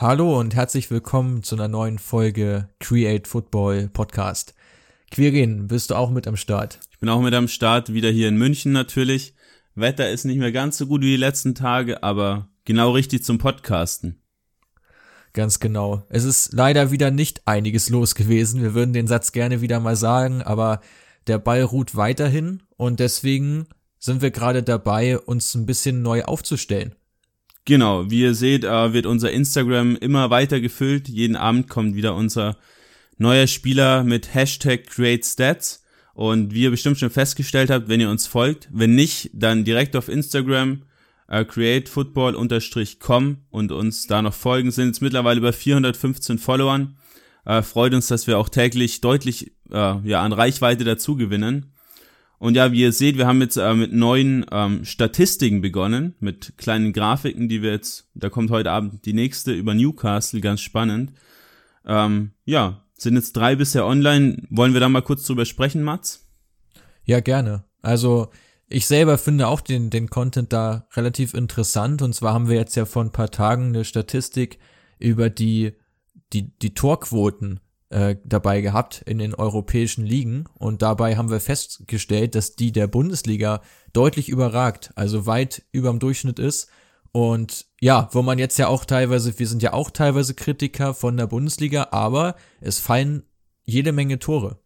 Hallo und herzlich willkommen zu einer neuen Folge Create Football Podcast. Quirin, bist du auch mit am Start? Ich bin auch mit am Start, wieder hier in München natürlich. Wetter ist nicht mehr ganz so gut wie die letzten Tage, aber genau richtig zum Podcasten. Ganz genau. Es ist leider wieder nicht einiges los gewesen. Wir würden den Satz gerne wieder mal sagen, aber der Ball ruht weiterhin und deswegen sind wir gerade dabei, uns ein bisschen neu aufzustellen. Genau, wie ihr seht, äh, wird unser Instagram immer weiter gefüllt. Jeden Abend kommt wieder unser neuer Spieler mit Hashtag CreateStats. Und wie ihr bestimmt schon festgestellt habt, wenn ihr uns folgt, wenn nicht, dann direkt auf Instagram äh, createfootball-com und uns da noch folgen. Sind jetzt mittlerweile über 415 Followern. Äh, freut uns, dass wir auch täglich deutlich äh, ja, an Reichweite dazu gewinnen. Und ja, wie ihr seht, wir haben jetzt äh, mit neuen ähm, Statistiken begonnen, mit kleinen Grafiken, die wir jetzt, da kommt heute Abend die nächste über Newcastle, ganz spannend. Ähm, ja, sind jetzt drei bisher online. Wollen wir da mal kurz drüber sprechen, Mats? Ja, gerne. Also ich selber finde auch den, den Content da relativ interessant. Und zwar haben wir jetzt ja vor ein paar Tagen eine Statistik über die, die, die Torquoten äh, dabei gehabt in den europäischen Ligen und dabei haben wir festgestellt, dass die der Bundesliga deutlich überragt, also weit überm Durchschnitt ist. Und ja, wo man jetzt ja auch teilweise, wir sind ja auch teilweise Kritiker von der Bundesliga, aber es fallen jede Menge Tore.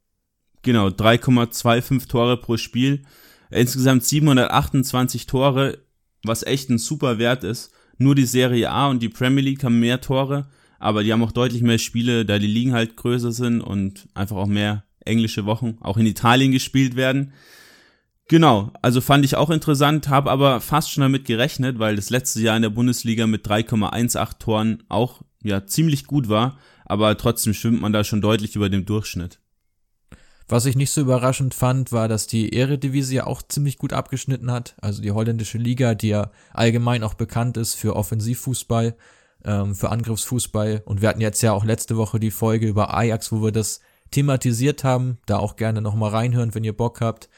Genau, 3,25 Tore pro Spiel, insgesamt 728 Tore, was echt ein super Wert ist. Nur die Serie A und die Premier League haben mehr Tore aber die haben auch deutlich mehr Spiele, da die Ligen halt größer sind und einfach auch mehr englische Wochen auch in Italien gespielt werden. Genau, also fand ich auch interessant, habe aber fast schon damit gerechnet, weil das letzte Jahr in der Bundesliga mit 3,18 Toren auch ja ziemlich gut war, aber trotzdem schwimmt man da schon deutlich über dem Durchschnitt. Was ich nicht so überraschend fand, war, dass die Eredivisie auch ziemlich gut abgeschnitten hat. Also die holländische Liga, die ja allgemein auch bekannt ist für Offensivfußball, ähm, für Angriffsfußball. Und wir hatten jetzt ja auch letzte Woche die Folge über Ajax, wo wir das thematisiert haben. Da auch gerne nochmal reinhören, wenn ihr Bock habt.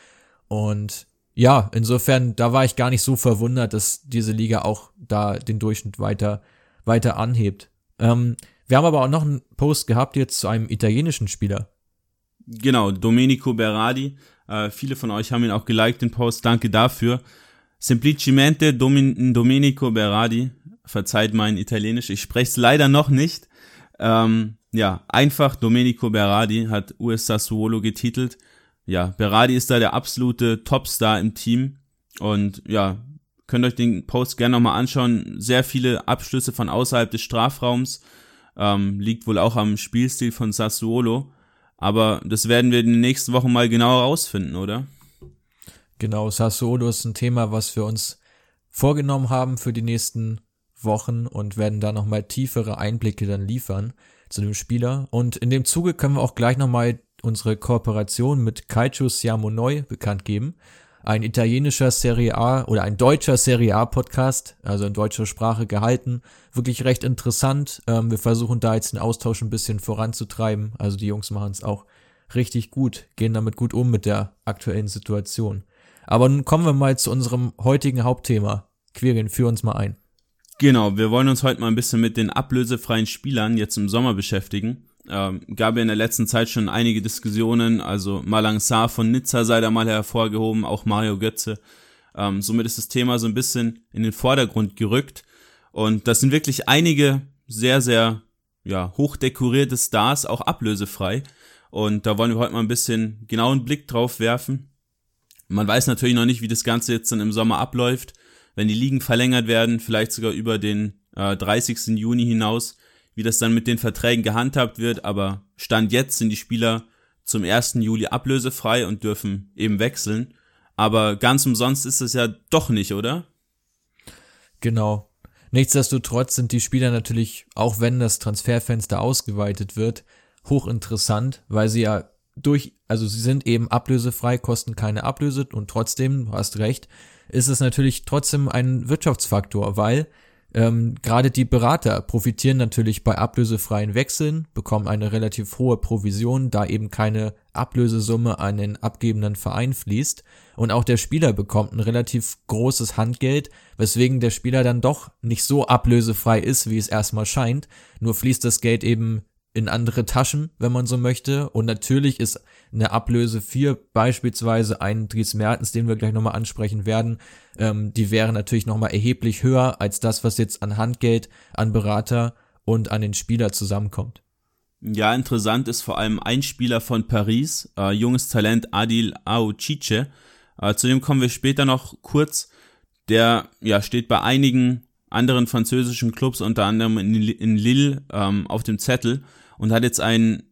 Und ja, insofern, da war ich gar nicht so verwundert, dass diese Liga auch da den Durchschnitt weiter, weiter anhebt. Ähm, wir haben aber auch noch einen Post gehabt jetzt zu einem italienischen Spieler. Genau, Domenico Berardi. Äh, viele von euch haben ihn auch geliked, den Post. Danke dafür. Semplicemente Domin Domenico Berardi verzeiht mein Italienisch, ich spreche es leider noch nicht. Ähm, ja, einfach Domenico Berardi hat US Sassuolo getitelt. Ja, Berardi ist da der absolute Topstar im Team und ja, könnt euch den Post gerne nochmal anschauen. Sehr viele Abschlüsse von außerhalb des Strafraums. Ähm, liegt wohl auch am Spielstil von Sassuolo. Aber das werden wir in den nächsten Wochen mal genauer rausfinden, oder? Genau, Sassuolo ist ein Thema, was wir uns vorgenommen haben für die nächsten Wochen und werden da nochmal tiefere Einblicke dann liefern zu dem Spieler. Und in dem Zuge können wir auch gleich nochmal unsere Kooperation mit Calcio Siamo Neu bekannt geben. Ein italienischer Serie A oder ein deutscher Serie A Podcast, also in deutscher Sprache gehalten. Wirklich recht interessant. Ähm, wir versuchen da jetzt den Austausch ein bisschen voranzutreiben. Also die Jungs machen es auch richtig gut, gehen damit gut um mit der aktuellen Situation. Aber nun kommen wir mal zu unserem heutigen Hauptthema. Quirin, führ uns mal ein. Genau, wir wollen uns heute mal ein bisschen mit den ablösefreien Spielern jetzt im Sommer beschäftigen. Ähm, gab ja in der letzten Zeit schon einige Diskussionen, also Malang Sarr von Nizza sei da mal hervorgehoben, auch Mario Götze. Ähm, somit ist das Thema so ein bisschen in den Vordergrund gerückt. Und das sind wirklich einige sehr, sehr ja, hochdekorierte Stars, auch ablösefrei. Und da wollen wir heute mal ein bisschen genauen Blick drauf werfen. Man weiß natürlich noch nicht, wie das Ganze jetzt dann im Sommer abläuft wenn die Ligen verlängert werden, vielleicht sogar über den äh, 30. Juni hinaus, wie das dann mit den Verträgen gehandhabt wird. Aber Stand jetzt sind die Spieler zum 1. Juli ablösefrei und dürfen eben wechseln. Aber ganz umsonst ist es ja doch nicht, oder? Genau. Nichtsdestotrotz sind die Spieler natürlich, auch wenn das Transferfenster ausgeweitet wird, hochinteressant, weil sie ja durch, also sie sind eben ablösefrei, kosten keine Ablöse und trotzdem, du hast recht, ist es natürlich trotzdem ein Wirtschaftsfaktor, weil Ähm, Gerade die Berater profitieren natürlich bei ablösefreien Wechseln, bekommen eine relativ hohe Provision, da eben keine Ablösesumme an den abgebenden Verein fließt. Und auch der Spieler bekommt ein relativ großes Handgeld, weswegen der Spieler dann doch nicht so ablösefrei ist, wie es erstmal scheint. Nur fließt das Geld eben in andere Taschen, wenn man so möchte. Und natürlich ist eine Ablöse für beispielsweise einen Dries Mertens, den wir gleich nochmal ansprechen werden, ähm, die wäre natürlich nochmal erheblich höher als das, was jetzt an Handgeld, an Berater und an den Spieler zusammenkommt. Ja, interessant ist vor allem ein Spieler von Paris, äh, junges Talent Adil Aouchiche. Äh, zu dem kommen wir später noch kurz. Der ja steht bei einigen anderen französischen Clubs, unter anderem in, in Lille, ähm, auf dem Zettel und hat jetzt einen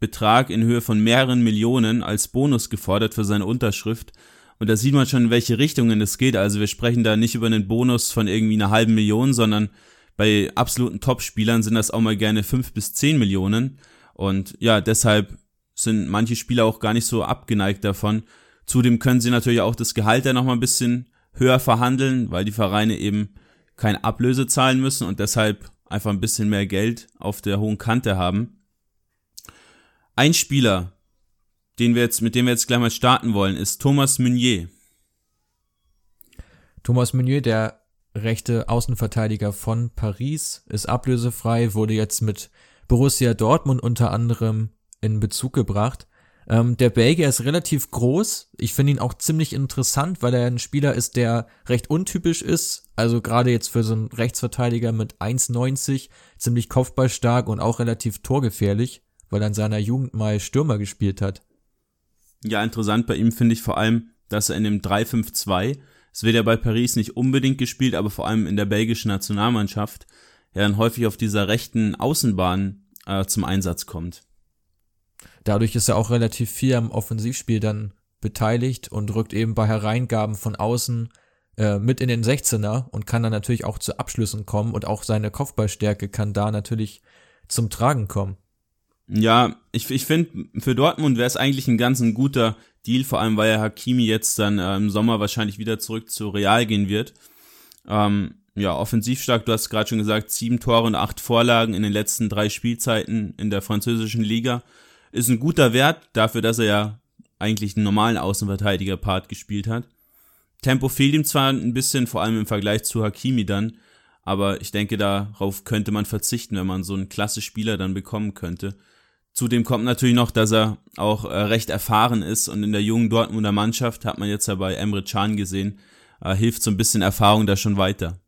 Betrag in Höhe von mehreren Millionen als Bonus gefordert für seine Unterschrift. Und da sieht man schon, in welche Richtungen es geht. Also wir sprechen da nicht über einen Bonus von irgendwie einer halben Million, sondern bei absoluten Top-Spielern sind das auch mal gerne fünf bis zehn Millionen. Und ja, deshalb sind manche Spieler auch gar nicht so abgeneigt davon. Zudem können sie natürlich auch das Gehalt ja nochmal ein bisschen höher verhandeln, weil die Vereine eben keine Ablöse zahlen müssen und deshalb einfach ein bisschen mehr Geld auf der hohen Kante haben. Ein Spieler, den wir jetzt, mit dem wir jetzt gleich mal starten wollen, ist Thomas Meunier. Thomas Meunier, der rechte Außenverteidiger von Paris, ist ablösefrei, wurde jetzt mit Borussia Dortmund unter anderem in Bezug gebracht. Ähm, der Belgier ist relativ groß. Ich finde ihn auch ziemlich interessant, weil er ein Spieler ist, der recht untypisch ist. Also gerade jetzt für so einen Rechtsverteidiger mit 1,90 ziemlich kopfballstark und auch relativ torgefährlich, weil er in seiner Jugend mal Stürmer gespielt hat. Ja, interessant bei ihm finde ich vor allem, dass er in dem 3-5-2, es wird ja bei Paris nicht unbedingt gespielt, aber vor allem in der belgischen Nationalmannschaft, ja dann häufig auf dieser rechten Außenbahn äh, zum Einsatz kommt. Dadurch ist er auch relativ viel am Offensivspiel dann beteiligt und rückt eben bei Hereingaben von außen äh, mit in den 16er und kann dann natürlich auch zu Abschlüssen kommen und auch seine Kopfballstärke kann da natürlich zum Tragen kommen. Ja, ich, ich finde, für Dortmund wäre es eigentlich ein ganz ein guter Deal, vor allem weil ja Hakimi jetzt dann äh, im Sommer wahrscheinlich wieder zurück zu Real gehen wird. Ähm, ja, offensiv stark, du hast gerade schon gesagt, sieben Tore und acht Vorlagen in den letzten drei Spielzeiten in der französischen Liga. Ist ein guter Wert dafür, dass er ja eigentlich einen normalen Außenverteidiger-Part gespielt hat. Tempo fehlt ihm zwar ein bisschen, vor allem im Vergleich zu Hakimi dann, aber ich denke, darauf könnte man verzichten, wenn man so einen klasse Spieler dann bekommen könnte. Zudem kommt natürlich noch, dass er auch äh, recht erfahren ist und in der jungen Dortmunder Mannschaft, hat man jetzt ja bei Emre Can gesehen, äh, hilft so ein bisschen Erfahrung da schon weiter.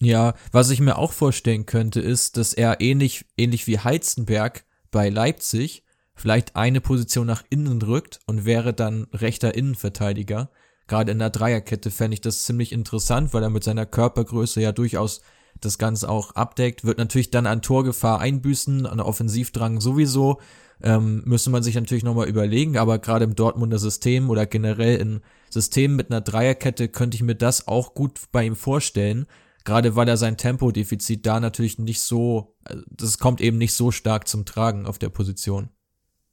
Ja, was ich mir auch vorstellen könnte, ist, dass er ähnlich, ähnlich wie Heizenberg bei Leipzig vielleicht eine Position nach innen rückt und wäre dann rechter Innenverteidiger. Gerade in der Dreierkette fände ich das ziemlich interessant, weil er mit seiner Körpergröße ja durchaus das Ganze auch abdeckt. Wird natürlich dann an Torgefahr einbüßen, an Offensivdrang sowieso. Ähm, müsste man sich natürlich nochmal überlegen, aber gerade im Dortmunder System oder generell in Systemen mit einer Dreierkette könnte ich mir das auch gut bei ihm vorstellen. Gerade weil er sein Tempodefizit da natürlich nicht so, also das kommt eben nicht so stark zum Tragen auf der Position.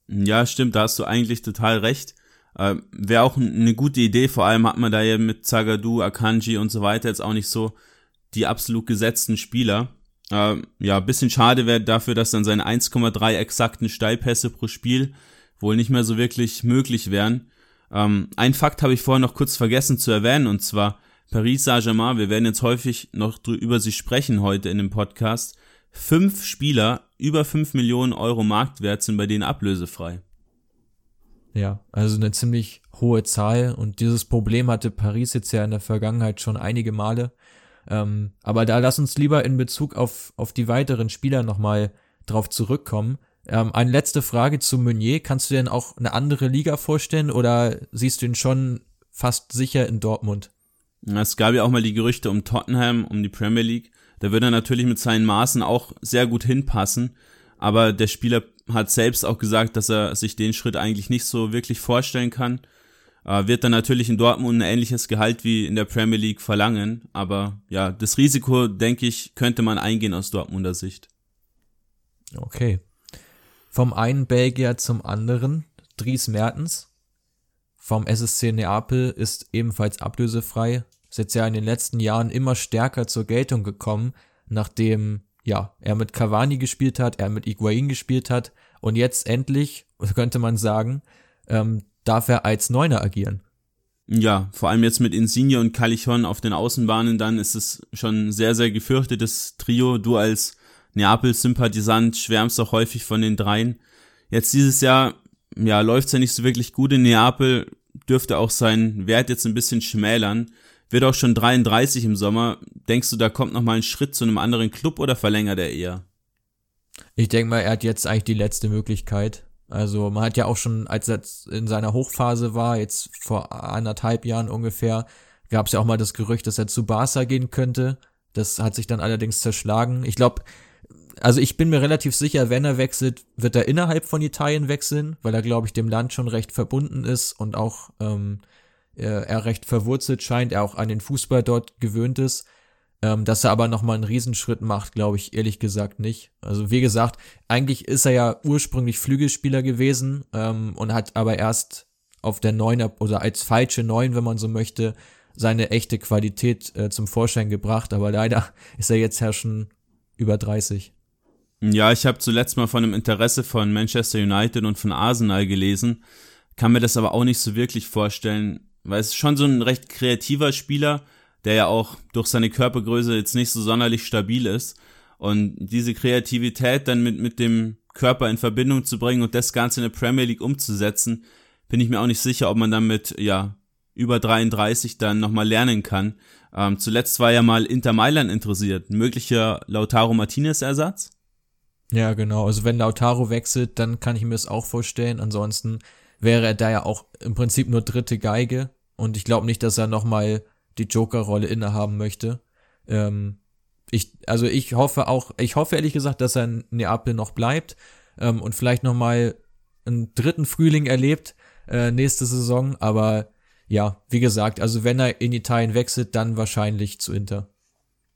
Ja, stimmt, da hast du eigentlich total recht. Äh, Wäre auch eine gute Idee, vor allem hat man da ja mit Zagadou, Akanji und so weiter jetzt auch nicht so die absolut gesetzten Spieler. Äh, ja, bisschen schade wäre dafür, dass dann seine 1,3 exakten Steilpässe pro Spiel wohl nicht mehr so wirklich möglich wären. Ähm, ein Fakt habe ich vorher noch kurz vergessen zu erwähnen, und zwar Paris Saint-Germain, wir werden jetzt häufig noch über sie sprechen heute in dem Podcast. Fünf Spieler über fünf Millionen Euro Marktwert sind bei denen ablösefrei. Ja, also eine ziemlich hohe Zahl und dieses Problem hatte Paris jetzt ja in der Vergangenheit schon einige Male. Ähm, aber da lass uns lieber in Bezug auf, auf die weiteren Spieler nochmal drauf zurückkommen. Ähm, eine letzte Frage zu Meunier. Kannst du dir denn auch eine andere Liga vorstellen oder siehst du ihn schon fast sicher in Dortmund? Es gab ja auch mal die Gerüchte um Tottenham, um die Premier League. Da würde er natürlich mit seinen Maßen auch sehr gut hinpassen. Aber der Spieler hat selbst auch gesagt, dass er sich den Schritt eigentlich nicht so wirklich vorstellen kann. Äh, wird dann natürlich in Dortmund ein ähnliches Gehalt wie in der Premier League verlangen. Aber ja, das Risiko, denke ich, könnte man eingehen aus Dortmunder Sicht. Okay. Vom einen Belgier zum anderen. Dries Mertens vom SSC Neapel ist ebenfalls ablösefrei. Ist jetzt ja in den letzten Jahren immer stärker zur Geltung gekommen, nachdem ja er mit Cavani gespielt hat, er mit Iguain gespielt hat und jetzt endlich könnte man sagen ähm, darf er als Neuner agieren. Ja, vor allem jetzt mit Insigne und Calichon auf den Außenbahnen, dann ist es schon sehr, sehr gefürchtetes Trio. Du als Neapel-Sympathisant schwärmst auch häufig von den dreien. Jetzt dieses Jahr, ja, läuft's ja nicht so wirklich gut in Neapel, dürfte auch seinen Wert jetzt ein bisschen schmälern. Wird auch schon 33 im Sommer. Denkst du, da kommt noch mal ein Schritt zu einem anderen Club oder verlängert er eher? Ich denke mal, er hat jetzt eigentlich die letzte Möglichkeit. Also man hat ja auch schon, als er in seiner Hochphase war, jetzt vor anderthalb Jahren ungefähr, gab es ja auch mal das Gerücht, dass er zu Barca gehen könnte. Das hat sich dann allerdings zerschlagen. Ich glaube, also ich bin mir relativ sicher, wenn er wechselt, wird er innerhalb von Italien wechseln, weil er, glaube ich, dem Land schon recht verbunden ist und auch ähm, er, er recht verwurzelt scheint, er auch an den Fußball dort gewöhnt ist. Ähm, dass er aber nochmal einen Riesenschritt macht, glaube ich ehrlich gesagt nicht. Also wie gesagt, eigentlich ist er ja ursprünglich Flügelspieler gewesen ähm, und hat aber erst auf der Neuner oder als falsche Neun, wenn man so möchte, seine echte Qualität äh, zum Vorschein gebracht. Aber leider ist er jetzt ja über 30. Ja, ich habe zuletzt mal von einem Interesse von Manchester United und von Arsenal gelesen, kann mir das aber auch nicht so wirklich vorstellen, weil es ist schon so ein recht kreativer Spieler, der ja auch durch seine Körpergröße jetzt nicht so sonderlich stabil ist. Und diese Kreativität dann mit, mit dem Körper in Verbindung zu bringen und das Ganze in der Premier League umzusetzen, bin ich mir auch nicht sicher, ob man damit, ja, über 33 dann nochmal lernen kann. Ähm, zuletzt war ja mal Inter Mailand interessiert. Ein möglicher Lautaro Martinez Ersatz? Ja, genau. Also wenn Lautaro wechselt, dann kann ich mir das auch vorstellen. Ansonsten wäre er da ja auch im Prinzip nur dritte Geige. Und ich glaube nicht, dass er nochmal die Joker-Rolle innehaben möchte. Ähm, ich, also ich hoffe auch, ich hoffe ehrlich gesagt, dass er in Neapel noch bleibt ähm, und vielleicht noch mal einen dritten Frühling erlebt äh, nächste Saison. Aber ja, wie gesagt, also wenn er in Italien wechselt, dann wahrscheinlich zu Inter.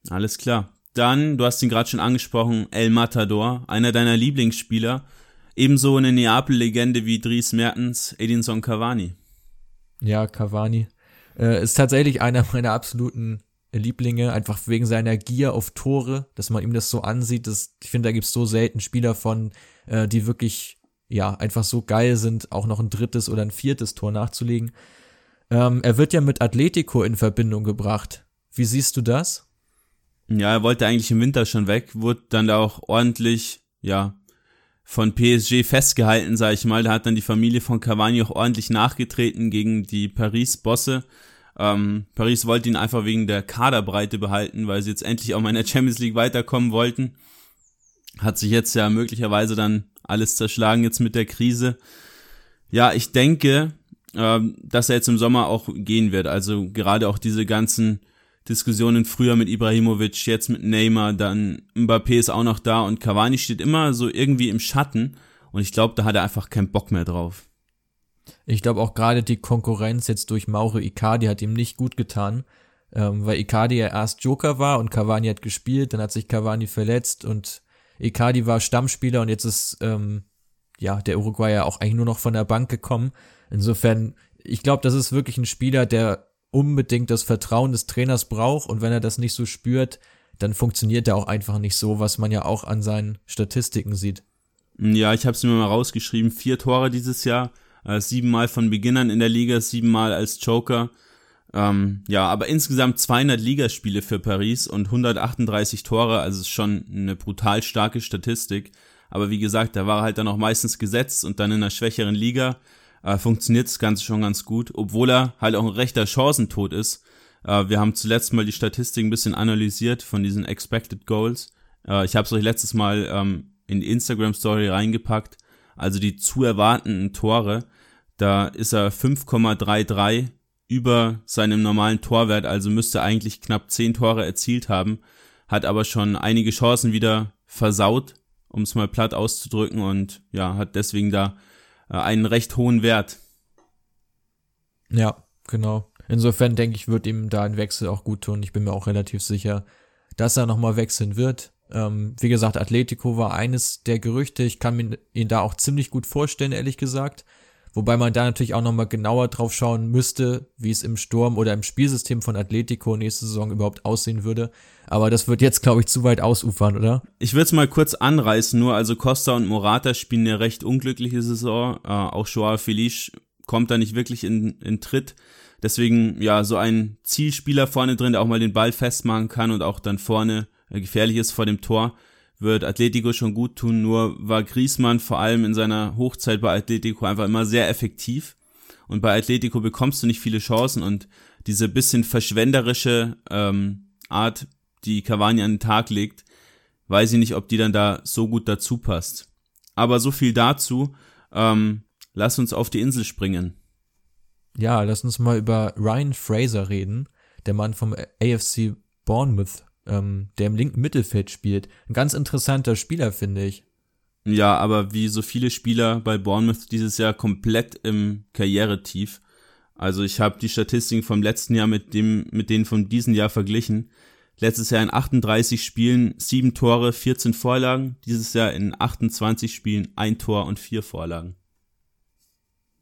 Alles klar. Dann, du hast ihn gerade schon angesprochen, El Matador, einer deiner Lieblingsspieler. Ebenso eine Neapel-Legende wie Dries Mertens, Edinson Cavani. Ja, Cavani. Äh, ist tatsächlich einer meiner absoluten Lieblinge, einfach wegen seiner Gier auf Tore, dass man ihm das so ansieht. Dass, ich finde, da gibt's so selten Spieler von, äh, die wirklich, ja, einfach so geil sind, auch noch ein drittes oder ein viertes Tor nachzulegen. Ähm, er wird ja mit Atletico in Verbindung gebracht. Wie siehst du das? Ja, er wollte eigentlich im Winter schon weg, wurde dann da auch ordentlich, ja, von PSG festgehalten, sag ich mal. Da hat dann die Familie von Cavani auch ordentlich nachgetreten gegen die Paris-Bosse. Ähm, Paris wollte ihn einfach wegen der Kaderbreite behalten, weil sie jetzt endlich auch mal in der Champions League weiterkommen wollten. Hat sich jetzt ja möglicherweise dann alles zerschlagen jetzt mit der Krise. Ja, ich denke, ähm, dass er jetzt im Sommer auch gehen wird. Also gerade auch diese ganzen Diskussionen früher mit Ibrahimovic, jetzt mit Neymar, dann Mbappé ist auch noch da und Cavani steht immer so irgendwie im Schatten und ich glaube, da hat er einfach keinen Bock mehr drauf. Ich glaube auch gerade die Konkurrenz jetzt durch Mauro Icardi hat ihm nicht gut getan, ähm, weil Icardi ja erst Joker war und Cavani hat gespielt, dann hat sich Cavani verletzt und Icardi war Stammspieler und jetzt ist ähm, ja der Uruguayer auch eigentlich nur noch von der Bank gekommen. Insofern, ich glaube, das ist wirklich ein Spieler, der unbedingt das Vertrauen des Trainers braucht und wenn er das nicht so spürt, dann funktioniert er auch einfach nicht so, was man ja auch an seinen Statistiken sieht. Ja, ich habe es mir mal rausgeschrieben, vier Tore dieses Jahr, äh, siebenmal von Beginnern in der Liga, siebenmal als Joker. Ähm, ja, aber insgesamt 200 Ligaspiele für Paris und 138 Tore, also ist schon eine brutal starke Statistik. Aber wie gesagt, da war er halt dann auch meistens gesetzt und dann in einer schwächeren Liga äh, funktioniert das Ganze schon ganz gut, obwohl er halt auch ein rechter Chancentod ist. Äh, wir haben zuletzt mal die Statistik ein bisschen analysiert von diesen Expected Goals. Äh, ich habe es euch letztes Mal ähm, in die Instagram Story reingepackt. Also die zu erwartenden Tore, da ist er 5,33 über seinem normalen Torwert, also müsste eigentlich knapp 10 Tore erzielt haben, hat aber schon einige Chancen wieder versaut, um es mal platt auszudrücken und ja, hat deswegen da einen recht hohen Wert. Ja, genau. Insofern denke ich, wird ihm da ein Wechsel auch gut tun. Ich bin mir auch relativ sicher, dass er nochmal wechseln wird. Ähm, wie gesagt, Atletico war eines der Gerüchte. Ich kann mir ihn da auch ziemlich gut vorstellen, ehrlich gesagt. Wobei man da natürlich auch nochmal genauer drauf schauen müsste, wie es im Sturm oder im Spielsystem von Atletico nächste Saison überhaupt aussehen würde. Aber das wird jetzt, glaube ich, zu weit ausufern, oder? Ich würde es mal kurz anreißen, nur also Costa und Morata spielen eine recht unglückliche Saison. Äh, auch Joao Felice kommt da nicht wirklich in, in Tritt. Deswegen, ja, so ein Zielspieler vorne drin, der auch mal den Ball festmachen kann und auch dann vorne äh, gefährlich ist vor dem Tor, wird Atletico schon gut tun. Nur war Griezmann vor allem in seiner Hochzeit bei Atletico einfach immer sehr effektiv. Und bei Atletico bekommst du nicht viele Chancen und diese bisschen verschwenderische ähm, Art die Cavani an den Tag legt, weiß ich nicht, ob die dann da so gut dazu passt. Aber so viel dazu. Ähm, lass uns auf die Insel springen. Ja, lass uns mal über Ryan Fraser reden, der Mann vom AFC Bournemouth, ähm, der im linken Mittelfeld spielt. Ein ganz interessanter Spieler, finde ich. Ja, aber wie so viele Spieler bei Bournemouth dieses Jahr komplett im Karrieretief. Also ich habe die Statistiken vom letzten Jahr mit dem mit denen von diesem Jahr verglichen. Letztes Jahr in 38 Spielen sieben Tore, 14 Vorlagen. Dieses Jahr in 28 Spielen ein Tor und vier Vorlagen.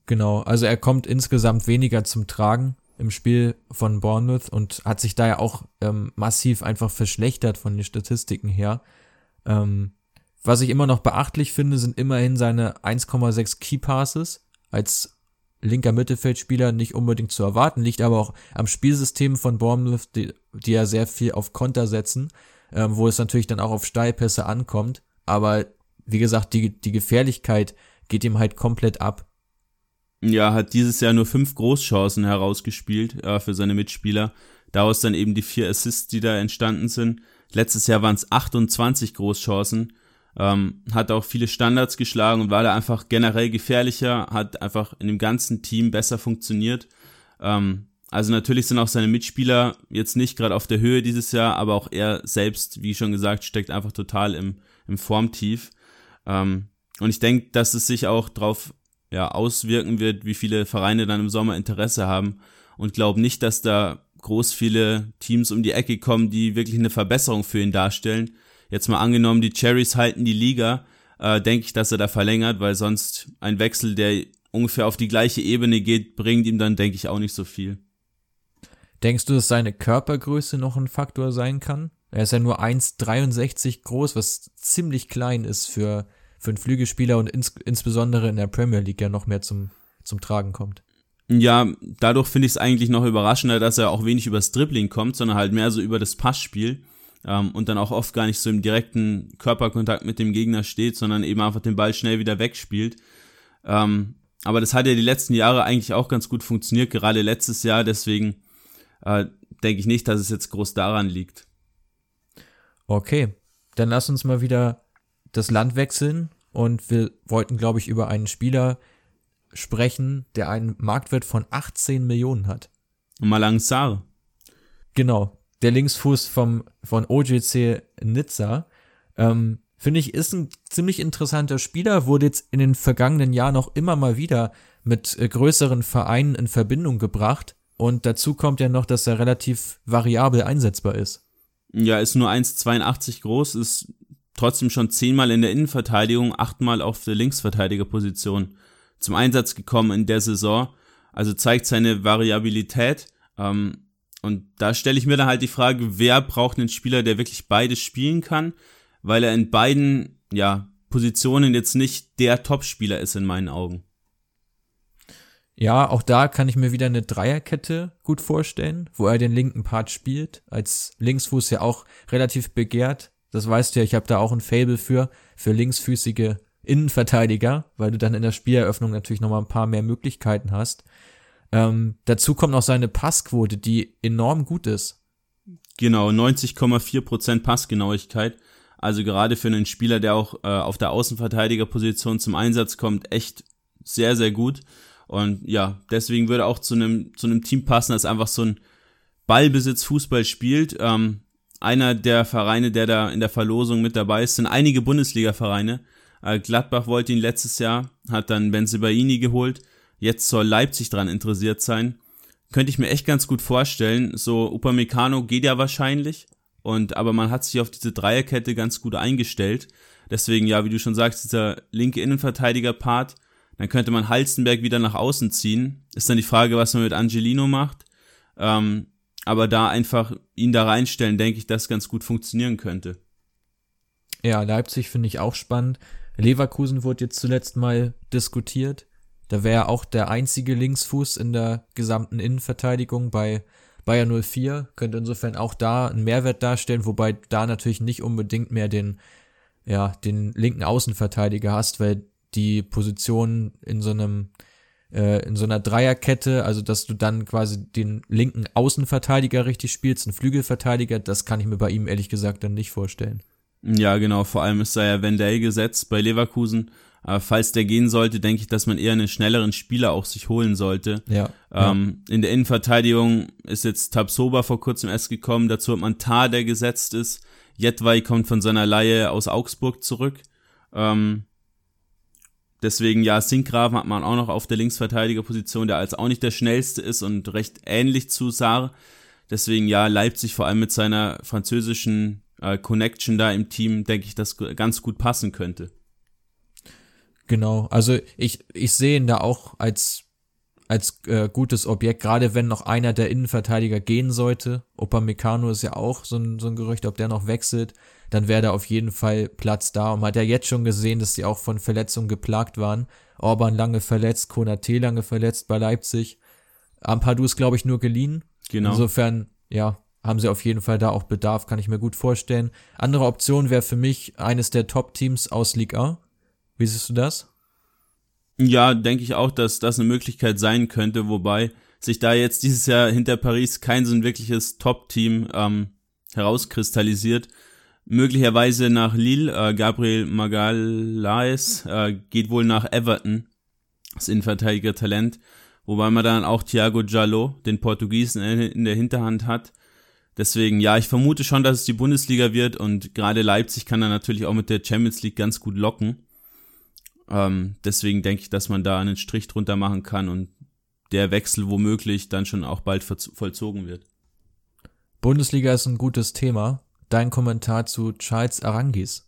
Genau, also er kommt insgesamt weniger zum Tragen im Spiel von Bournemouth und hat sich da ja auch ähm, massiv einfach verschlechtert von den Statistiken her. Ähm, was ich immer noch beachtlich finde, sind immerhin seine 1,6 Key Passes als linker Mittelfeldspieler nicht unbedingt zu erwarten, liegt aber auch am Spielsystem von Bournemouth, die, die ja sehr viel auf Konter setzen, ähm, wo es natürlich dann auch auf Steilpässe ankommt. Aber wie gesagt, die, die Gefährlichkeit geht ihm halt komplett ab. Ja, hat dieses Jahr nur fünf Großchancen herausgespielt äh, für seine Mitspieler. Daraus dann eben die vier Assists, die da entstanden sind. Letztes Jahr waren es 28 Großchancen ähm, hat auch viele Standards geschlagen und war da einfach generell gefährlicher, hat einfach in dem ganzen Team besser funktioniert. Ähm, also natürlich sind auch seine Mitspieler jetzt nicht gerade auf der Höhe dieses Jahr, aber auch er selbst, wie schon gesagt, steckt einfach total im, im Formtief. Ähm, und ich denke, dass es sich auch darauf ja, auswirken wird, wie viele Vereine dann im Sommer Interesse haben und glaube nicht, dass da groß viele Teams um die Ecke kommen, die wirklich eine Verbesserung für ihn darstellen jetzt mal angenommen, die Cherries halten die Liga, äh, denke ich, dass er da verlängert, weil sonst ein Wechsel, der ungefähr auf die gleiche Ebene geht, bringt ihm dann, denke ich, auch nicht so viel. Denkst du, dass seine Körpergröße noch ein Faktor sein kann? Er ist ja nur 1,63 groß, was ziemlich klein ist für, für einen Flügelspieler und ins, insbesondere in der Premier League ja noch mehr zum, zum Tragen kommt. Ja, dadurch finde ich es eigentlich noch überraschender, dass er auch wenig übers Dribbling kommt, sondern halt mehr so über das Passspiel ähm, und dann auch oft gar nicht so im direkten Körperkontakt mit dem Gegner steht, sondern eben einfach den Ball schnell wieder wegspielt. Ähm, aber das hat ja die letzten Jahre eigentlich auch ganz gut funktioniert, gerade letztes Jahr, deswegen äh, denke ich nicht, dass es jetzt groß daran liegt. Okay, dann lass uns mal wieder das Land wechseln und wir wollten, glaube ich, über einen Spieler sprechen, der einen Marktwert von 18 Millionen hat. Malang Sarr. Genau, der Linksfuß vom, von OGC Nizza. Ähm, Finde ich, ist ein ziemlich interessanter Spieler, wurde jetzt in den vergangenen Jahren noch immer mal wieder mit äh, größeren Vereinen in Verbindung gebracht. Und dazu kommt ja noch, dass er relativ variabel einsetzbar ist. Ja, ist nur 1,82 groß, ist trotzdem schon zehnmal in der Innenverteidigung, achtmal auf der Linksverteidigerposition zum Einsatz gekommen in der Saison. Also zeigt seine Variabilität. Ähm, und da stelle ich mir dann halt die Frage, wer braucht einen Spieler, der wirklich beides spielen kann, weil er in beiden, ja, Positionen jetzt nicht der Topspieler ist in meinen Augen. Ja, auch da kann ich mir wieder eine Dreierkette gut vorstellen, wo er den linken Part spielt, als Linksfuß ja auch relativ begehrt. Das weißt du ja, ich habe da auch ein Fable für, für linksfüßige Innenverteidiger, weil du dann in der Spieleröffnung natürlich nochmal ein paar mehr Möglichkeiten hast. Ähm, dazu kommt noch seine Passquote, die enorm gut ist. Genau, 90,4% Passgenauigkeit. Also gerade für einen Spieler, der auch äh, auf der Außenverteidigerposition zum Einsatz kommt, echt sehr, sehr gut. Und ja, deswegen würde auch zu einem, zu einem Team passen, das einfach so ein Ballbesitz-Fußball spielt. Ähm, einer der Vereine, der da in der Verlosung mit dabei ist, sind einige Bundesliga-Vereine. Äh, Gladbach wollte ihn letztes Jahr, hat dann Benzibaini geholt jetzt soll Leipzig dran interessiert sein. Könnte ich mir echt ganz gut vorstellen. So Upamecano geht ja wahrscheinlich. Und, aber man hat sich auf diese Dreierkette ganz gut eingestellt. Deswegen, ja, wie du schon sagst, dieser linke Innenverteidiger-Part, Dann könnte man Halstenberg wieder nach außen ziehen. Ist dann die Frage, was man mit Angelino macht. Ähm, aber da einfach ihn da reinstellen, denke ich, dass ganz gut funktionieren könnte. Ja, Leipzig finde ich auch spannend. Leverkusen wurde jetzt zuletzt mal diskutiert. Da wäre auch der einzige Linksfuß in der gesamten Innenverteidigung bei Bayer 04. Könnte insofern auch da einen Mehrwert darstellen, wobei da natürlich nicht unbedingt mehr den, ja, den linken Außenverteidiger hast, weil die Position in so einem äh, in so einer Dreierkette, also dass du dann quasi den linken Außenverteidiger richtig spielst, einen Flügelverteidiger, das kann ich mir bei ihm ehrlich gesagt dann nicht vorstellen. Ja, genau, vor allem ist da ja Wendell gesetzt bei Leverkusen. Aber falls der gehen sollte, denke ich, dass man eher einen schnelleren Spieler auch sich holen sollte. Ja. Ähm, ja. In der Innenverteidigung ist jetzt Tabsoba vor kurzem erst gekommen. Dazu hat man Tar, der gesetzt ist. Jetwai kommt von seiner Laie aus Augsburg zurück. Ähm, deswegen, ja, Sinkgraven hat man auch noch auf der Linksverteidigerposition, der als auch nicht der schnellste ist und recht ähnlich zu Saar. Deswegen, ja, Leipzig vor allem mit seiner französischen äh, Connection da im Team, denke ich, das ganz gut passen könnte. Genau, also ich, ich sehe ihn da auch als, als äh, gutes Objekt, gerade wenn noch einer der Innenverteidiger gehen sollte. Opa Meccano ist ja auch so ein, so ein Gerücht, ob der noch wechselt, dann wäre da auf jeden Fall Platz da. Und man hat ja jetzt schon gesehen, dass die auch von Verletzungen geplagt waren. Orban lange verletzt, Konate lange verletzt bei Leipzig. Ampadu ist, glaube ich, nur geliehen. Genau. Insofern, ja, haben sie auf jeden Fall da auch Bedarf, kann ich mir gut vorstellen. Andere Option wäre für mich eines der Top-Teams aus Ligue 1. Wie siehst du das? Ja, denke ich auch, dass das eine Möglichkeit sein könnte, wobei sich da jetzt dieses Jahr hinter Paris kein so ein wirkliches Top-Team ähm, herauskristallisiert. Möglicherweise nach Lille, äh, Gabriel Magalhaes äh, geht wohl nach Everton, das Innenverteidiger-Talent, wobei man dann auch Thiago Jallo, den Portugiesen, in der Hinterhand hat. Deswegen, ja, ich vermute schon, dass es die Bundesliga wird und gerade Leipzig kann dann natürlich auch mit der Champions League ganz gut locken. Ähm, deswegen denke ich, dass man da einen Strich drunter machen kann und der Wechsel womöglich dann schon auch bald vollzogen wird. Bundesliga ist ein gutes Thema. Dein Kommentar zu Charles Arangis.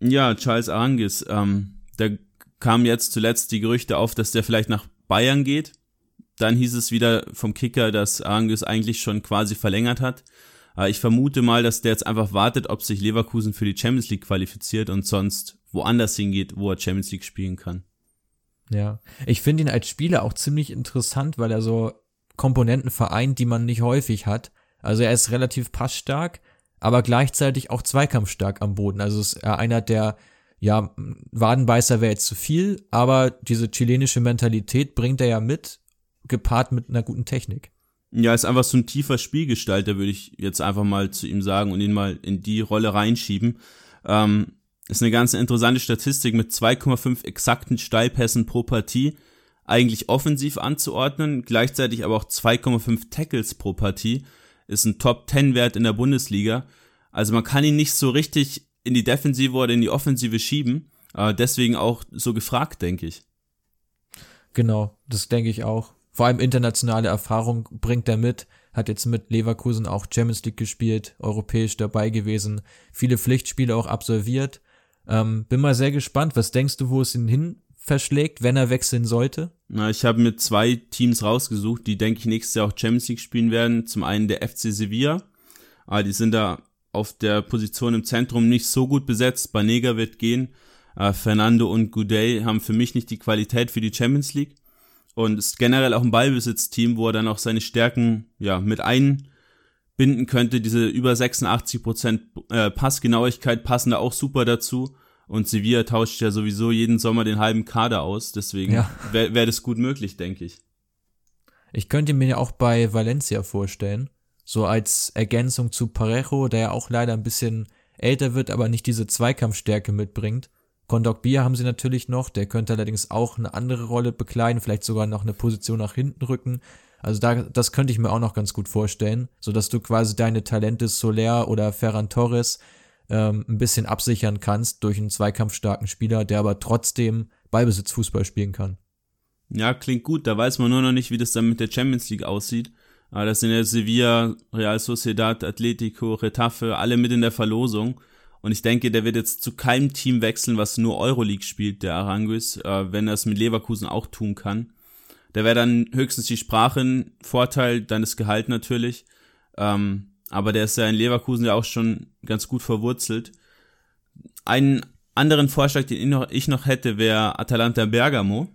Ja, Charles Arangis. Ähm, da kamen jetzt zuletzt die Gerüchte auf, dass der vielleicht nach Bayern geht. Dann hieß es wieder vom Kicker, dass Arangis eigentlich schon quasi verlängert hat. Aber ich vermute mal, dass der jetzt einfach wartet, ob sich Leverkusen für die Champions League qualifiziert und sonst woanders hingeht, wo er Champions League spielen kann. Ja, ich finde ihn als Spieler auch ziemlich interessant, weil er so Komponenten vereint, die man nicht häufig hat. Also er ist relativ passstark, aber gleichzeitig auch zweikampfstark am Boden. Also ist er einer der, ja, Wadenbeißer wäre jetzt zu viel, aber diese chilenische Mentalität bringt er ja mit, gepaart mit einer guten Technik. Ja, ist einfach so ein tiefer Spielgestalter, würde ich jetzt einfach mal zu ihm sagen und ihn mal in die Rolle reinschieben. Ähm, ist eine ganz interessante Statistik mit 2,5 exakten Steilpässen pro Partie, eigentlich offensiv anzuordnen, gleichzeitig aber auch 2,5 Tackles pro Partie, ist ein Top-10-Wert in der Bundesliga. Also man kann ihn nicht so richtig in die Defensive oder in die Offensive schieben, äh, deswegen auch so gefragt, denke ich. Genau, das denke ich auch vor allem internationale Erfahrung bringt er mit, hat jetzt mit Leverkusen auch Champions League gespielt, europäisch dabei gewesen, viele Pflichtspiele auch absolviert. Ähm, bin mal sehr gespannt, was denkst du, wo es ihn hin verschlägt, wenn er wechseln sollte? Na, ich habe mir zwei Teams rausgesucht, die denke ich nächstes Jahr auch Champions League spielen werden. Zum einen der FC Sevilla, ah, die sind da auf der Position im Zentrum nicht so gut besetzt. Banega wird gehen. Äh, Fernando und Goudet haben für mich nicht die Qualität für die Champions League und ist generell auch ein Ballbesitzteam, wo er dann auch seine Stärken ja mit einbinden könnte. Diese über 86% äh, Passgenauigkeit passen da auch super dazu. Und Sevilla tauscht ja sowieso jeden Sommer den halben Kader aus, deswegen ja. wäre wär das gut möglich, denke ich. Ich könnte mir ja auch bei Valencia vorstellen, so als Ergänzung zu Parejo, der ja auch leider ein bisschen älter wird, aber nicht diese Zweikampfstärke mitbringt. Kondok Bier haben sie natürlich noch, der könnte allerdings auch eine andere Rolle bekleiden, vielleicht sogar noch eine Position nach hinten rücken. Also da, das könnte ich mir auch noch ganz gut vorstellen, so dass du quasi deine Talente Soler oder Ferran Torres ähm, ein bisschen absichern kannst durch einen zweikampfstarken Spieler, der aber trotzdem Ballbesitzfußball spielen kann. Ja, klingt gut. Da weiß man nur noch nicht, wie das dann mit der Champions League aussieht. Aber das sind ja Sevilla, Real Sociedad, Atletico, Retafe, alle mit in der Verlosung. Und ich denke, der wird jetzt zu keinem Team wechseln, was nur Euroleague spielt, der Aranguis, äh, wenn er es mit Leverkusen auch tun kann. Der wäre dann höchstens die Sprachenvorteil, dann das Gehalt natürlich. Ähm, aber der ist ja in Leverkusen ja auch schon ganz gut verwurzelt. Einen anderen Vorschlag, den ich noch, ich noch hätte, wäre Atalanta Bergamo.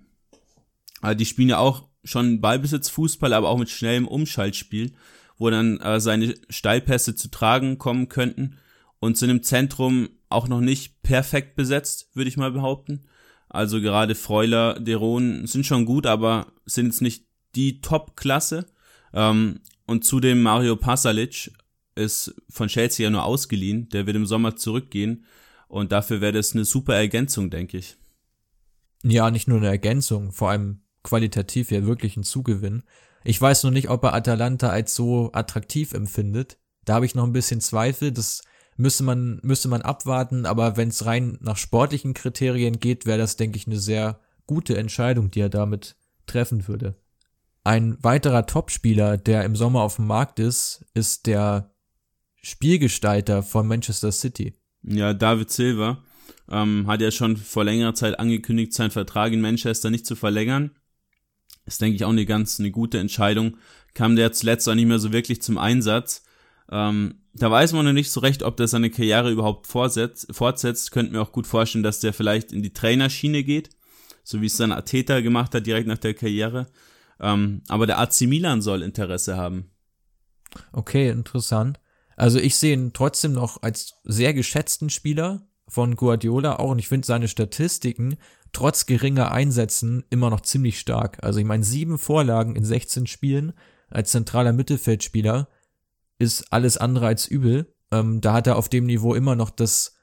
Also die spielen ja auch schon Ballbesitzfußball, aber auch mit schnellem Umschaltspiel, wo dann äh, seine Steilpässe zu tragen kommen könnten und sind im Zentrum auch noch nicht perfekt besetzt, würde ich mal behaupten. Also gerade Freuler, Deron sind schon gut, aber sind jetzt nicht die Top-Klasse. Ähm, und zudem Mario Pasalic ist von Chelsea ja nur ausgeliehen. Der wird im Sommer zurückgehen. Und dafür wäre das eine super Ergänzung, denke ich. Ja, nicht nur eine Ergänzung, vor allem qualitativ ja wirklich ein Zugewinn. Ich weiß noch nicht, ob er Atalanta als so attraktiv empfindet. Da habe ich noch ein bisschen Zweifel. Das müsste man, müsste man abwarten, aber wenn es rein nach sportlichen Kriterien geht, wäre das, denke ich, eine sehr gute Entscheidung, die er damit treffen würde. Ein weiterer Topspieler, der im Sommer auf dem Markt ist, ist der Spielgestalter von Manchester City. Ja, David Silva ähm, hat ja schon vor längerer Zeit angekündigt, seinen Vertrag in Manchester nicht zu verlängern. Ist, denke ich, auch eine ganz eine gute Entscheidung. Kam der zuletzt auch nicht mehr so wirklich zum Einsatz. Ähm, da weiß man noch nicht so recht, ob der seine Karriere überhaupt fortsetzt. fortsetzt. Könnte mir auch gut vorstellen, dass der vielleicht in die Trainerschiene geht, so wie es dann Ateta gemacht hat, direkt nach der Karriere. Ähm, aber der AC Milan soll Interesse haben. Okay, interessant. Also ich sehe ihn trotzdem noch als sehr geschätzten Spieler von Guardiola auch und ich finde seine Statistiken trotz geringer Einsätzen immer noch ziemlich stark. Also ich meine, sieben Vorlagen in 16 Spielen als zentraler Mittelfeldspieler ist alles andere als übel. Ähm, da hat er auf dem Niveau immer noch das,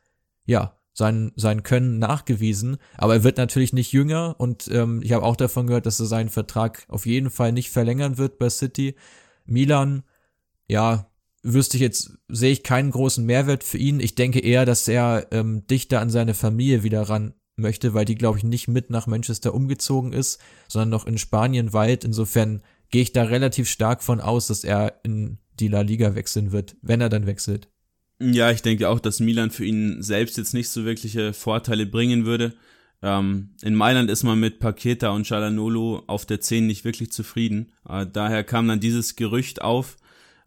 ja, sein, sein Können nachgewiesen. Aber er wird natürlich nicht jünger und ähm, ich habe auch davon gehört, dass er seinen Vertrag auf jeden Fall nicht verlängern wird bei City. Milan, ja, wüsste ich jetzt, sehe ich keinen großen Mehrwert für ihn. Ich denke eher, dass er ähm, dichter an seine Familie wieder ran möchte, weil die, glaube ich, nicht mit nach Manchester umgezogen ist, sondern noch in Spanien weit. Insofern gehe ich da relativ stark von aus, dass er in die La Liga wechseln wird, wenn er dann wechselt. Ja, ich denke auch, dass Milan für ihn selbst jetzt nicht so wirkliche Vorteile bringen würde. Ähm, in Mailand ist man mit Paqueta und Chalanolo auf der 10 nicht wirklich zufrieden. Äh, daher kam dann dieses Gerücht auf.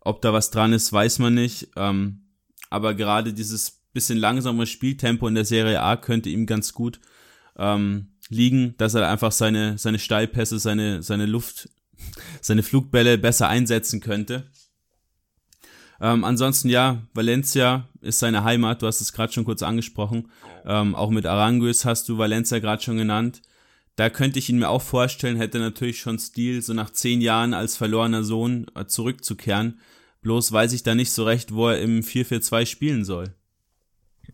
Ob da was dran ist, weiß man nicht. Ähm, aber gerade dieses bisschen langsamere Spieltempo in der Serie A könnte ihm ganz gut ähm, liegen, dass er einfach seine, seine Steilpässe, seine, seine Luft, seine Flugbälle besser einsetzen könnte. Ähm, ansonsten ja, Valencia ist seine Heimat, du hast es gerade schon kurz angesprochen. Ähm, auch mit Aranguis hast du Valencia gerade schon genannt. Da könnte ich ihn mir auch vorstellen, hätte natürlich schon Stil, so nach zehn Jahren als verlorener Sohn äh, zurückzukehren. Bloß weiß ich da nicht so recht, wo er im 4-4-2 spielen soll.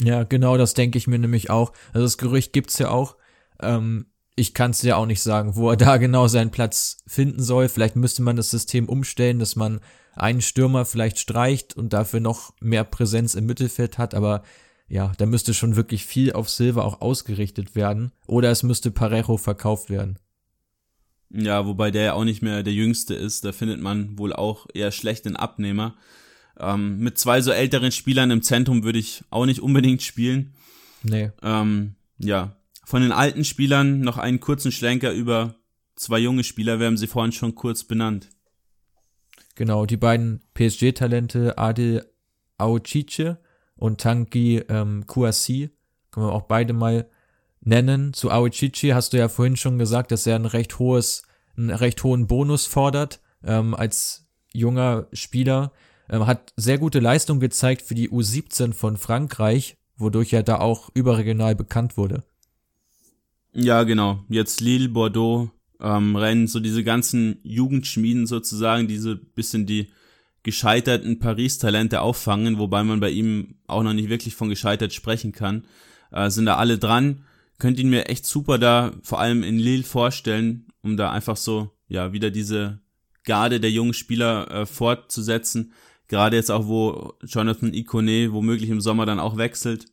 Ja, genau, das denke ich mir nämlich auch. Also das Gerücht gibt's ja auch. Ähm, ich kann es ja auch nicht sagen, wo er da genau seinen Platz finden soll. Vielleicht müsste man das System umstellen, dass man einen Stürmer vielleicht streicht und dafür noch mehr Präsenz im Mittelfeld hat, aber ja, da müsste schon wirklich viel auf Silva auch ausgerichtet werden oder es müsste Parejo verkauft werden. Ja, wobei der ja auch nicht mehr der Jüngste ist, da findet man wohl auch eher schlechten Abnehmer. Ähm, mit zwei so älteren Spielern im Zentrum würde ich auch nicht unbedingt spielen. Nee. Ähm, ja, von den alten Spielern noch einen kurzen Schlenker über zwei junge Spieler, wir haben sie vorhin schon kurz benannt. Genau, die beiden PSG-Talente Adil Aouchiche und Tanki ähm, Kouassi können wir auch beide mal nennen. Zu Aouchiche hast du ja vorhin schon gesagt, dass er ein recht hohes, einen recht hohen Bonus fordert ähm, als junger Spieler. Ähm, hat sehr gute Leistung gezeigt für die U17 von Frankreich, wodurch er da auch überregional bekannt wurde. Ja, genau. Jetzt Lille, Bordeaux, ähm, Rennen, so diese ganzen Jugendschmieden sozusagen, diese bisschen die gescheiterten Paris-Talente auffangen, wobei man bei ihm auch noch nicht wirklich von gescheitert sprechen kann, äh, sind da alle dran. Könnt ihn mir echt super da, vor allem in Lille vorstellen, um da einfach so, ja, wieder diese Garde der jungen Spieler äh, fortzusetzen. Gerade jetzt auch, wo Jonathan Ikone womöglich im Sommer dann auch wechselt.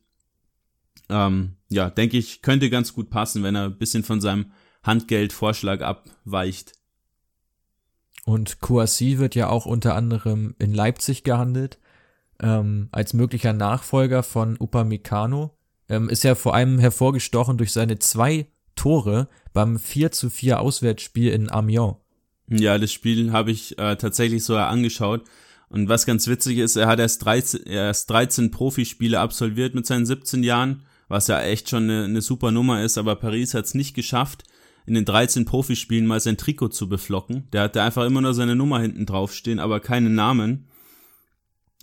Ähm, ja, denke ich, könnte ganz gut passen, wenn er ein bisschen von seinem Handgeldvorschlag abweicht. Und Kouassi wird ja auch unter anderem in Leipzig gehandelt. ähm, als möglicher Nachfolger von Upamecano. Ähm, ist ja vor allem hervorgestochen durch seine zwei Tore beim 4 zu 4 Auswärtsspiel in Amiens. Ja, das Spiel habe ich äh, tatsächlich so angeschaut. Und was ganz witzig ist, er hat erst 13, erst 13 Profispiele absolviert mit seinen 17 Jahren, was ja echt schon eine, eine super Nummer ist, aber Paris hat es nicht geschafft, in den 13 Profispielen mal sein Trikot zu beflocken. Der hatte einfach immer nur seine Nummer hinten draufstehen, aber keinen Namen.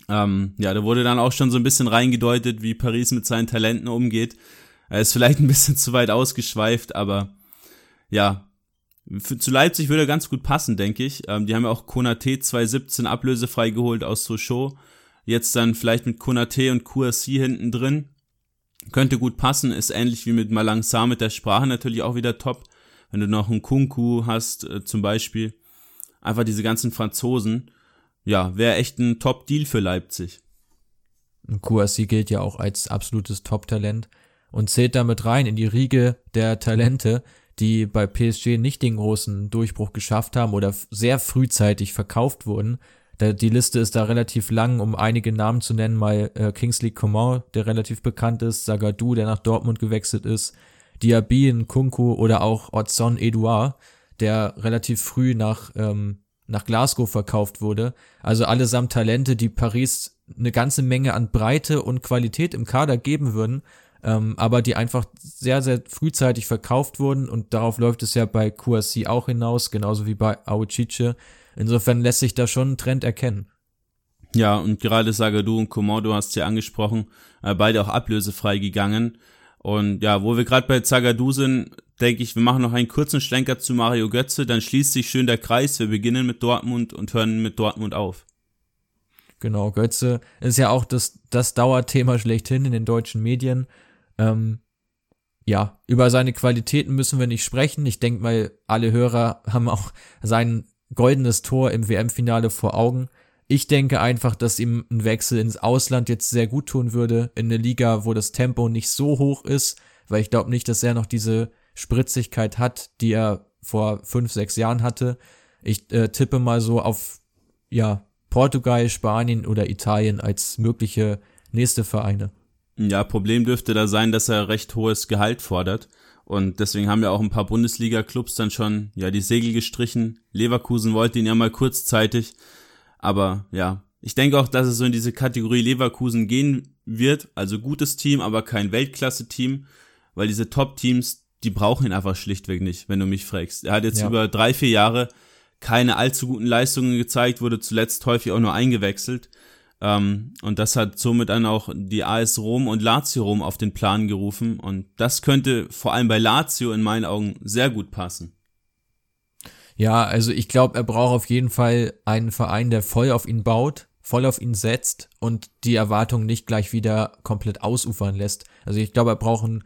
Ähm, ja, da wurde dann auch schon so ein bisschen reingedeutet, wie Paris mit seinen Talenten umgeht. Er ist vielleicht ein bisschen zu weit ausgeschweift, aber ja, für, zu Leipzig würde er ganz gut passen, denke ich. Ähm, die haben ja auch Konate 2017 ablösefrei geholt aus Sochaux. Jetzt dann vielleicht mit Konate und QRC hinten drin. Könnte gut passen, ist ähnlich wie mit Malangsar mit der Sprache natürlich auch wieder top. Wenn du noch einen Kunku hast, äh, zum Beispiel. Einfach diese ganzen Franzosen. Ja, wäre echt ein Top-Deal für Leipzig. QRC gilt ja auch als absolutes Top-Talent und zählt damit rein in die Riege der Talente, die bei PSG nicht den großen Durchbruch geschafft haben oder sehr frühzeitig verkauft wurden. die Liste ist da relativ lang, um einige Namen zu nennen, mal äh, Kingsley Coman, der relativ bekannt ist, Sagadou, der nach Dortmund gewechselt ist, Diaby, Kunku oder auch Otson Edouard, der relativ früh nach, ähm, nach Glasgow verkauft wurde. Also allesamt Talente, die Paris eine ganze Menge an Breite und Qualität im Kader geben würden, ähm, aber die einfach sehr, sehr frühzeitig verkauft wurden und darauf läuft es ja bei QRC auch hinaus, genauso wie bei Auchiche. Insofern lässt sich da schon ein Trend erkennen. Ja, und gerade Sagadu und Komodo hast du ja angesprochen, äh, beide auch ablösefrei gegangen. Und ja, wo wir gerade bei Zagadou sind, denke ich, wir machen noch einen kurzen Schlenker zu Mario Götze, dann schließt sich schön der Kreis. Wir beginnen mit Dortmund und hören mit Dortmund auf. Genau, Götze ist ja auch das, das Dauerthema schlechthin in den deutschen Medien. Ähm, ja, über seine Qualitäten müssen wir nicht sprechen. Ich denke mal, alle Hörer haben auch sein goldenes Tor im WM-Finale vor Augen. Ich denke einfach, dass ihm ein Wechsel ins Ausland jetzt sehr gut tun würde, in eine Liga, wo das Tempo nicht so hoch ist, weil ich glaube nicht, dass er noch diese Spritzigkeit hat, die er vor fünf, sechs Jahren hatte. Ich äh, tippe mal so auf, ja, Portugal, Spanien oder Italien als mögliche nächste Vereine. Ja, Problem dürfte da sein, dass er recht hohes Gehalt fordert. Und deswegen haben ja auch ein paar Bundesliga-Clubs dann schon ja die Segel gestrichen. Leverkusen wollte ihn ja mal kurzzeitig. Aber ja, ich denke auch, dass es so in diese Kategorie Leverkusen gehen wird. Also gutes Team, aber kein Weltklasse-Team. Weil diese Top-Teams, die brauchen ihn einfach schlichtweg nicht, wenn du mich fragst. Er hat jetzt ja. über drei, vier Jahre keine allzu guten Leistungen gezeigt, wurde zuletzt häufig auch nur eingewechselt. Ähm, und das hat somit dann auch die AS Rom und Lazio Rom auf den Plan gerufen. Und das könnte vor allem bei Lazio in meinen Augen sehr gut passen. Ja, also ich glaube, er braucht auf jeden Fall einen Verein, der voll auf ihn baut, voll auf ihn setzt und die Erwartungen nicht gleich wieder komplett ausufern lässt. Also ich glaube, er braucht ein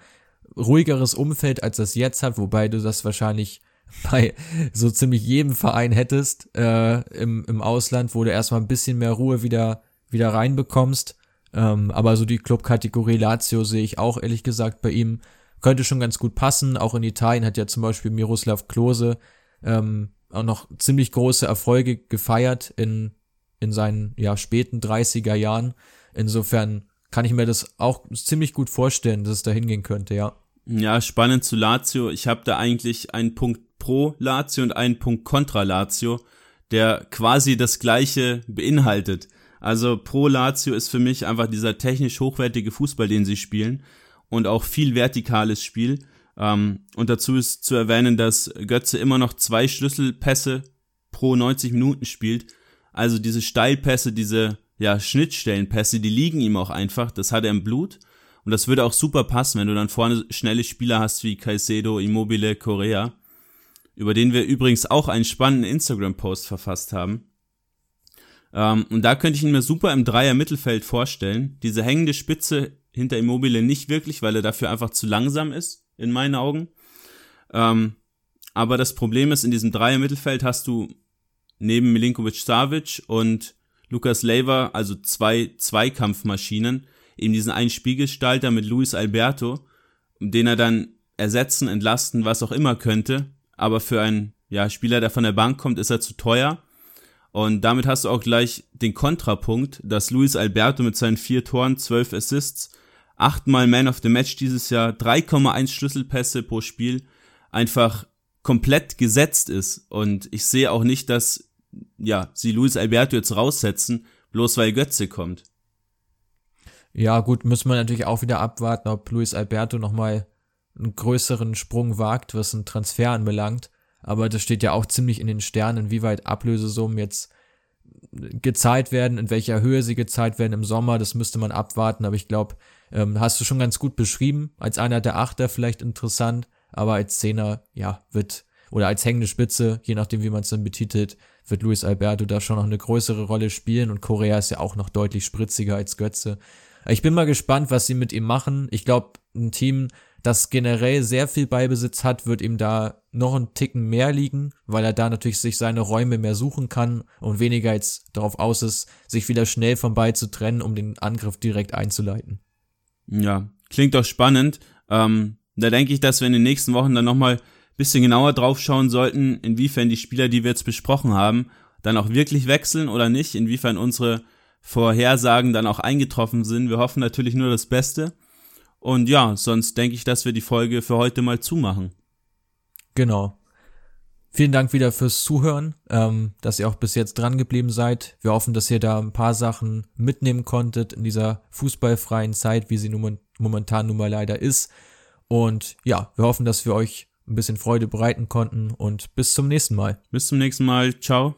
ruhigeres Umfeld, als das jetzt hat, wobei du das wahrscheinlich bei so ziemlich jedem Verein hättest äh, im, im Ausland, wo du erstmal ein bisschen mehr Ruhe wieder wieder reinbekommst. Ähm, aber so die Clubkategorie Lazio sehe ich auch ehrlich gesagt bei ihm. Könnte schon ganz gut passen. Auch in Italien hat ja zum Beispiel Miroslav Klose ähm, auch noch ziemlich große Erfolge gefeiert in, in seinen ja, späten 30er Jahren. Insofern kann ich mir das auch ziemlich gut vorstellen, dass es da hingehen könnte, ja. Ja, spannend zu Lazio. Ich habe da eigentlich einen Punkt pro Lazio und einen Punkt kontra Lazio, der quasi das gleiche beinhaltet. Also Pro Lazio ist für mich einfach dieser technisch hochwertige Fußball, den sie spielen und auch viel vertikales Spiel. Ähm, und dazu ist zu erwähnen, dass Götze immer noch zwei Schlüsselpässe pro 90 Minuten spielt. Also diese Steilpässe, diese ja, Schnittstellenpässe, die liegen ihm auch einfach. Das hat er im Blut. Und das würde auch super passen, wenn du dann vorne schnelle Spieler hast wie Caicedo, Immobile, Correa, über den wir übrigens auch einen spannenden Instagram-Post verfasst haben. Ähm, und da könnte ich ihn mir super im Dreier-Mittelfeld vorstellen. Diese hängende Spitze hinter Immobile nicht wirklich, weil er dafür einfach zu langsam ist, in meinen Augen. Ähm, aber das Problem ist, in diesem Dreier-Mittelfeld hast du neben Milinkovic Savic und Lukas Leiva, also zwei Zweikampfmaschinen, eben diesen einen Spiegelgestalter mit Luis Alberto, den er dann ersetzen, entlasten, was auch immer könnte. Aber für einen ja, Spieler, der von der Bank kommt, ist er zu teuer. Und damit hast du auch gleich den Kontrapunkt, dass Luis Alberto mit seinen vier Toren, zwölf Assists, achtmal Man of the Match dieses Jahr, 3,1 Schlüsselpässe pro Spiel, einfach komplett gesetzt ist. Und ich sehe auch nicht, dass ja, sie Luis Alberto jetzt raussetzen, bloß weil Götze kommt. Ja, gut, müssen wir natürlich auch wieder abwarten, ob Luis Alberto nochmal einen größeren Sprung wagt, was einen Transfer anbelangt. Aber das steht ja auch ziemlich in den Sternen, inwieweit Ablösesummen jetzt gezahlt werden, in welcher Höhe sie gezahlt werden im Sommer, das müsste man abwarten. Aber ich glaube, ähm, hast du schon ganz gut beschrieben. Als einer der Achter vielleicht interessant, aber als Zehner, ja, wird, oder als hängende Spitze, je nachdem, wie man es dann betitelt, wird Luis Alberto da schon noch eine größere Rolle spielen und Korea ist ja auch noch deutlich spritziger als Götze. Ich bin mal gespannt, was sie mit ihm machen. Ich glaube, ein Team, das generell sehr viel Beibesitz hat, wird ihm da noch einen Ticken mehr liegen, weil er da natürlich sich seine Räume mehr suchen kann und weniger jetzt darauf aus ist, sich wieder schnell vom Ball zu trennen, um den Angriff direkt einzuleiten. Ja, klingt doch spannend. Ähm, da denke ich, dass wir in den nächsten Wochen dann nochmal bisschen genauer drauf schauen sollten, inwiefern die Spieler, die wir jetzt besprochen haben, dann auch wirklich wechseln oder nicht, inwiefern unsere Vorhersagen dann auch eingetroffen sind. Wir hoffen natürlich nur das Beste. Und ja, sonst denke ich, dass wir die Folge für heute mal zumachen. Genau. Vielen Dank wieder fürs Zuhören, ähm, dass ihr auch bis jetzt dran geblieben seid. Wir hoffen, dass ihr da ein paar Sachen mitnehmen konntet in dieser fußballfreien Zeit, wie sie nun, momentan nun mal leider ist. Und ja, wir hoffen, dass wir euch ein bisschen Freude bereiten konnten und bis zum nächsten Mal. Bis zum nächsten Mal. Ciao.